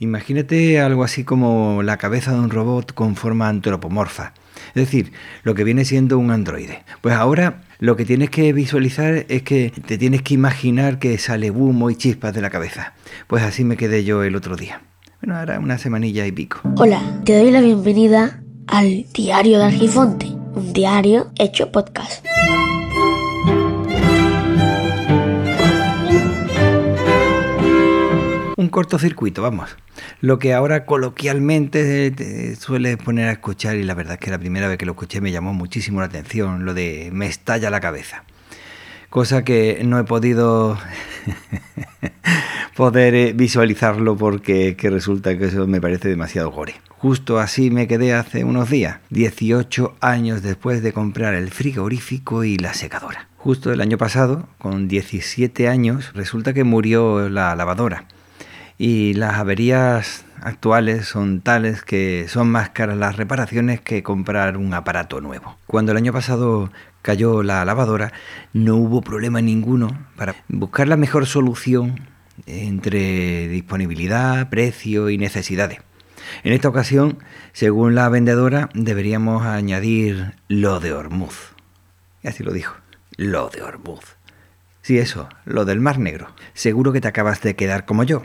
Imagínate algo así como la cabeza de un robot con forma antropomorfa. Es decir, lo que viene siendo un androide. Pues ahora lo que tienes que visualizar es que te tienes que imaginar que sale humo y chispas de la cabeza. Pues así me quedé yo el otro día. Bueno, ahora una semanilla y pico. Hola, te doy la bienvenida al Diario de Argifonte, un diario hecho podcast. un cortocircuito, vamos. Lo que ahora coloquialmente te suele poner a escuchar, y la verdad es que la primera vez que lo escuché me llamó muchísimo la atención, lo de me estalla la cabeza. Cosa que no he podido poder eh, visualizarlo porque que resulta que eso me parece demasiado gore. Justo así me quedé hace unos días, 18 años después de comprar el frigorífico y la secadora. Justo el año pasado, con 17 años, resulta que murió la lavadora y las averías actuales son tales que son más caras las reparaciones que comprar un aparato nuevo. Cuando el año pasado cayó la lavadora, no hubo problema ninguno para buscar la mejor solución entre disponibilidad, precio y necesidades. En esta ocasión, según la vendedora, deberíamos añadir lo de Hormuz. Y así lo dijo, lo de Hormuz. Sí, eso, lo del Mar Negro. Seguro que te acabas de quedar como yo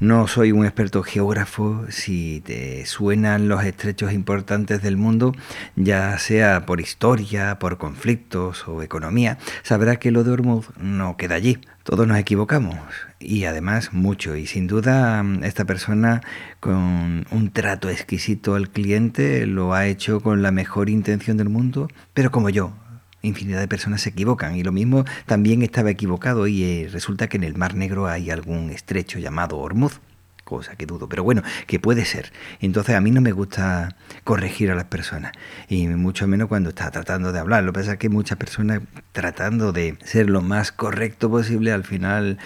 no soy un experto geógrafo, si te suenan los estrechos importantes del mundo, ya sea por historia, por conflictos o economía, sabrás que lo de Hormuz no queda allí. Todos nos equivocamos y además mucho. Y sin duda esta persona con un trato exquisito al cliente lo ha hecho con la mejor intención del mundo, pero como yo, infinidad de personas se equivocan y lo mismo también estaba equivocado y eh, resulta que en el Mar Negro hay algún estrecho llamado Hormuz cosa que dudo, pero bueno, que puede ser. Entonces a mí no me gusta corregir a las personas, y mucho menos cuando está tratando de hablar. Lo que pasa es que muchas personas tratando de ser lo más correcto posible, al final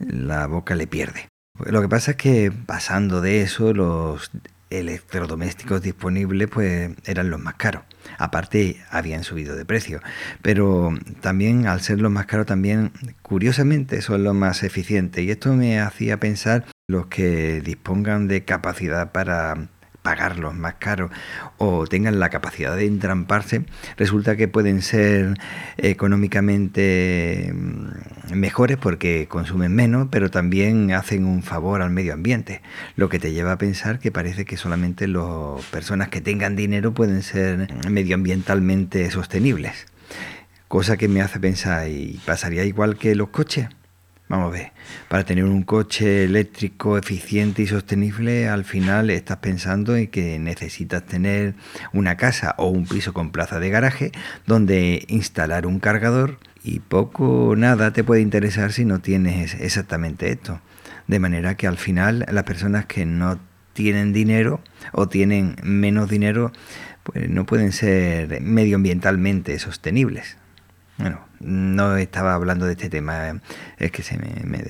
la boca le pierde. Lo que pasa es que pasando de eso, los electrodomésticos disponibles pues eran los más caros. Aparte habían subido de precio, pero también al ser los más caros también curiosamente son los más eficientes y esto me hacía pensar los que dispongan de capacidad para pagarlos más caros o tengan la capacidad de entramparse, resulta que pueden ser económicamente mm, mejores porque consumen menos, pero también hacen un favor al medio ambiente, lo que te lleva a pensar que parece que solamente las personas que tengan dinero pueden ser medioambientalmente sostenibles. Cosa que me hace pensar, ¿y pasaría igual que los coches? Vamos a ver, para tener un coche eléctrico eficiente y sostenible, al final estás pensando en que necesitas tener una casa o un piso con plaza de garaje donde instalar un cargador y poco o nada te puede interesar si no tienes exactamente esto. De manera que al final las personas que no tienen dinero o tienen menos dinero, pues no pueden ser medioambientalmente sostenibles. Bueno, no estaba hablando de este tema, es que se me, me.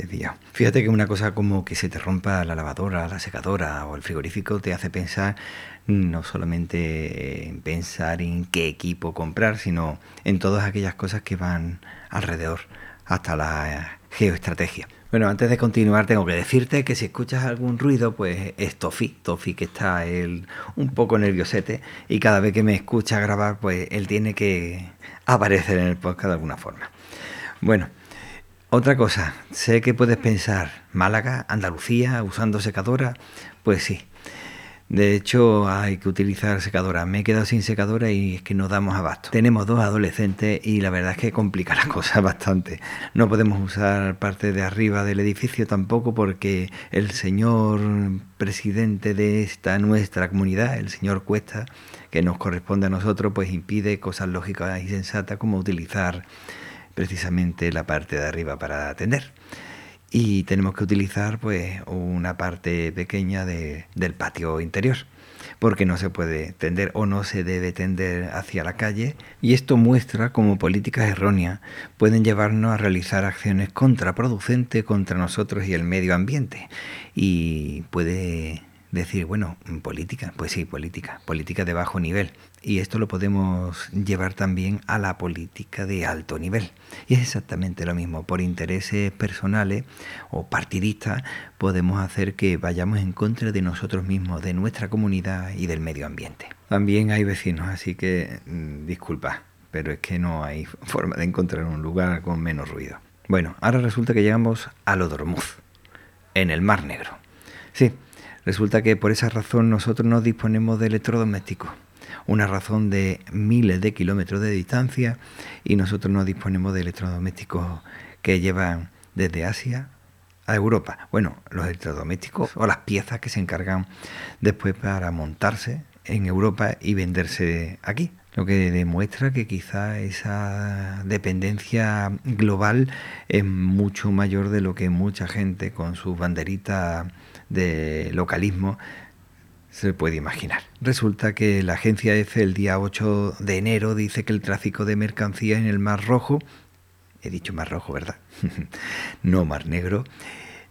Fíjate que una cosa como que se te rompa la lavadora, la secadora o el frigorífico te hace pensar no solamente en pensar en qué equipo comprar, sino en todas aquellas cosas que van alrededor, hasta la geoestrategia. Bueno, antes de continuar tengo que decirte que si escuchas algún ruido, pues es Tofi, Tofi que está él un poco nerviosete y cada vez que me escucha grabar, pues él tiene que aparecer en el podcast de alguna forma. Bueno, otra cosa, sé que puedes pensar, Málaga, Andalucía, usando secadora, pues sí, de hecho, hay que utilizar secadora. Me he quedado sin secadora y es que no damos abasto. Tenemos dos adolescentes y la verdad es que complica la cosa bastante. No podemos usar parte de arriba del edificio tampoco porque el señor presidente de esta nuestra comunidad, el señor Cuesta, que nos corresponde a nosotros, pues impide cosas lógicas y sensatas como utilizar precisamente la parte de arriba para atender y tenemos que utilizar pues una parte pequeña del patio interior porque no se puede tender o no se debe tender hacia la calle y esto muestra cómo políticas erróneas pueden llevarnos a realizar acciones contraproducentes contra nosotros y el medio ambiente y puede decir, bueno, política, pues sí, política, política de bajo nivel. Y esto lo podemos llevar también a la política de alto nivel. Y es exactamente lo mismo. Por intereses personales o partidistas podemos hacer que vayamos en contra de nosotros mismos, de nuestra comunidad y del medio ambiente. También hay vecinos, así que mm, disculpa, pero es que no hay forma de encontrar un lugar con menos ruido. Bueno, ahora resulta que llegamos a Lodormuz, en el Mar Negro. Sí, resulta que por esa razón nosotros no disponemos de electrodomésticos una razón de miles de kilómetros de distancia y nosotros no disponemos de electrodomésticos que llevan desde Asia a Europa. Bueno, los electrodomésticos o las piezas que se encargan después para montarse en Europa y venderse aquí. Lo que demuestra que quizá esa dependencia global es mucho mayor de lo que mucha gente con sus banderitas de localismo se puede imaginar. Resulta que la agencia EFE el día 8 de enero dice que el tráfico de mercancías en el Mar Rojo, he dicho Mar Rojo, ¿verdad? no Mar Negro,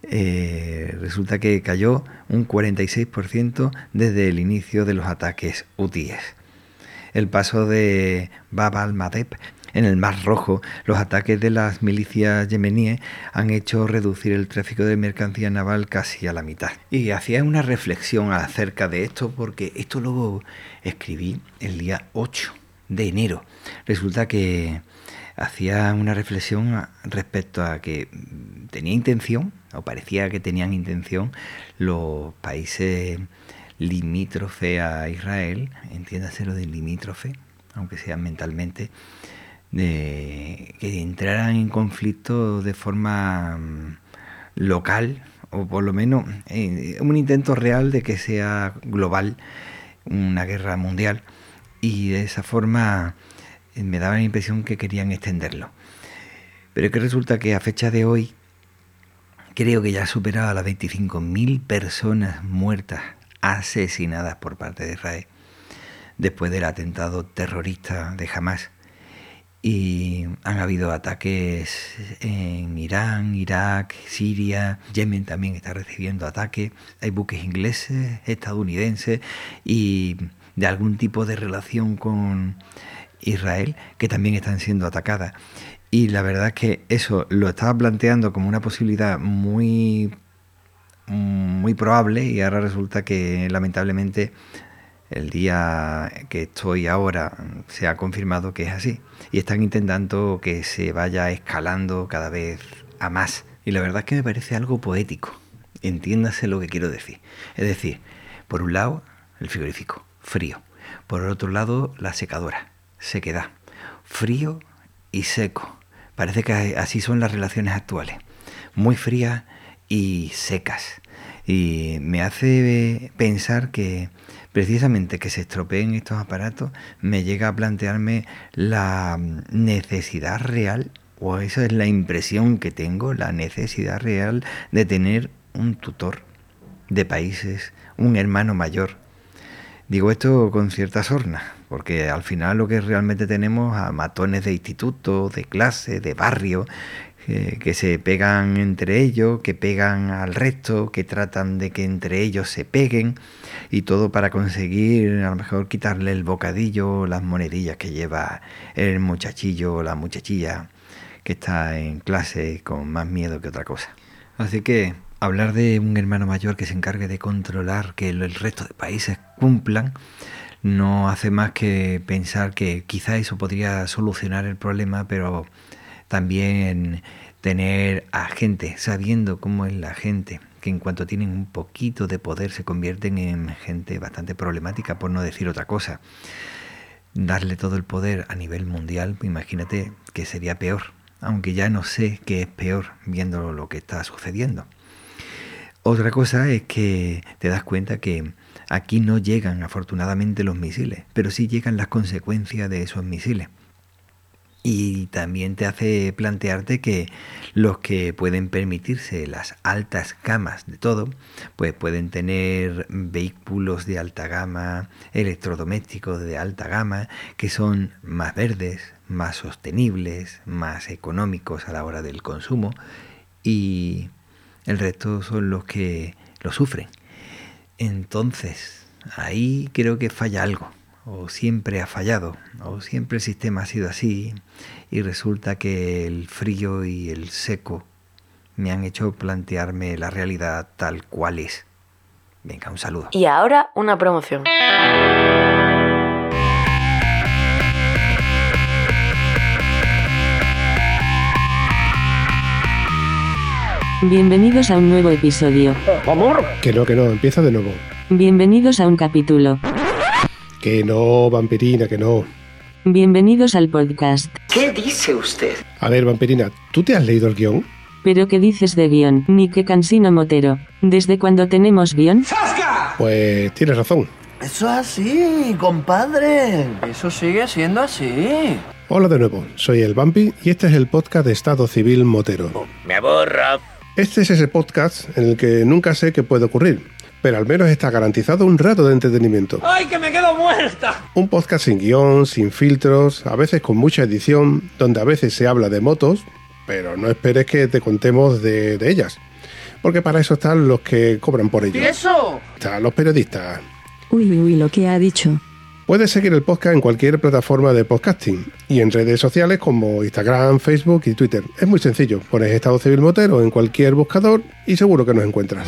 eh, resulta que cayó un 46% desde el inicio de los ataques UTIES. El paso de Bab al-Madeb en el Mar Rojo, los ataques de las milicias yemeníes han hecho reducir el tráfico de mercancía naval casi a la mitad. Y hacía una reflexión acerca de esto porque esto lo escribí el día 8 de enero. Resulta que hacía una reflexión respecto a que tenía intención, o parecía que tenían intención, los países limítrofe a Israel, entiéndase lo de limítrofe, aunque sea mentalmente, de que entraran en conflicto de forma mm, local o por lo menos eh, un intento real de que sea global una guerra mundial y de esa forma eh, me daba la impresión que querían extenderlo. Pero que resulta que a fecha de hoy creo que ya ha superado a las 25.000 personas muertas, asesinadas por parte de Israel, después del atentado terrorista de Hamas y han habido ataques en Irán, Irak, Siria, Yemen también está recibiendo ataques. Hay buques ingleses, estadounidenses y de algún tipo de relación con Israel que también están siendo atacadas. Y la verdad es que eso lo estaba planteando como una posibilidad muy, muy probable y ahora resulta que lamentablemente el día que estoy ahora se ha confirmado que es así. Y están intentando que se vaya escalando cada vez a más. Y la verdad es que me parece algo poético. Entiéndase lo que quiero decir. Es decir, por un lado, el frigorífico, frío. Por otro lado, la secadora, sequedad. Frío y seco. Parece que así son las relaciones actuales. Muy frías y secas. Y me hace pensar que precisamente que se estropeen estos aparatos me llega a plantearme la necesidad real, o esa es la impresión que tengo, la necesidad real de tener un tutor de países, un hermano mayor. Digo esto con cierta sorna, porque al final lo que realmente tenemos a matones de instituto, de clase, de barrio, que se pegan entre ellos, que pegan al resto, que tratan de que entre ellos se peguen y todo para conseguir a lo mejor quitarle el bocadillo, las monedillas que lleva el muchachillo o la muchachilla que está en clase con más miedo que otra cosa. Así que hablar de un hermano mayor que se encargue de controlar que el resto de países cumplan no hace más que pensar que quizá eso podría solucionar el problema, pero también tener a gente, sabiendo cómo es la gente, que en cuanto tienen un poquito de poder se convierten en gente bastante problemática, por no decir otra cosa. Darle todo el poder a nivel mundial, imagínate que sería peor, aunque ya no sé qué es peor viendo lo que está sucediendo. Otra cosa es que te das cuenta que aquí no llegan afortunadamente los misiles, pero sí llegan las consecuencias de esos misiles. Y también te hace plantearte que los que pueden permitirse las altas gamas de todo, pues pueden tener vehículos de alta gama, electrodomésticos de alta gama, que son más verdes, más sostenibles, más económicos a la hora del consumo, y el resto son los que lo sufren. Entonces, ahí creo que falla algo, o siempre ha fallado, o siempre el sistema ha sido así, y resulta que el frío y el seco me han hecho plantearme la realidad tal cual es. Venga, un saludo. Y ahora una promoción. Bienvenidos a un nuevo episodio. ¡Amor! Que no, que no, empieza de nuevo. Bienvenidos a un capítulo. Que no, vampirina, que no. Bienvenidos al podcast. ¿Qué dice usted? A ver, vampirina, ¿tú te has leído el guion? ¿Pero qué dices de guion? Ni que cansino motero. ¿Desde cuándo tenemos guion? Pues tienes razón. Eso es así, compadre. Eso sigue siendo así. Hola de nuevo, soy el Vampi y este es el podcast de Estado Civil Motero. Me aborra. Este es ese podcast en el que nunca sé qué puede ocurrir, pero al menos está garantizado un rato de entretenimiento. ¡Ay, que me quedo muerta! Un podcast sin guion, sin filtros, a veces con mucha edición, donde a veces se habla de motos, pero no esperes que te contemos de, de ellas. Porque para eso están los que cobran por ello. ¿Y eso? Están los periodistas. Uy, uy, uy, lo que ha dicho. Puedes seguir el podcast en cualquier plataforma de podcasting y en redes sociales como Instagram, Facebook y Twitter. Es muy sencillo, pones Estado Civil Motero en cualquier buscador y seguro que nos encuentras.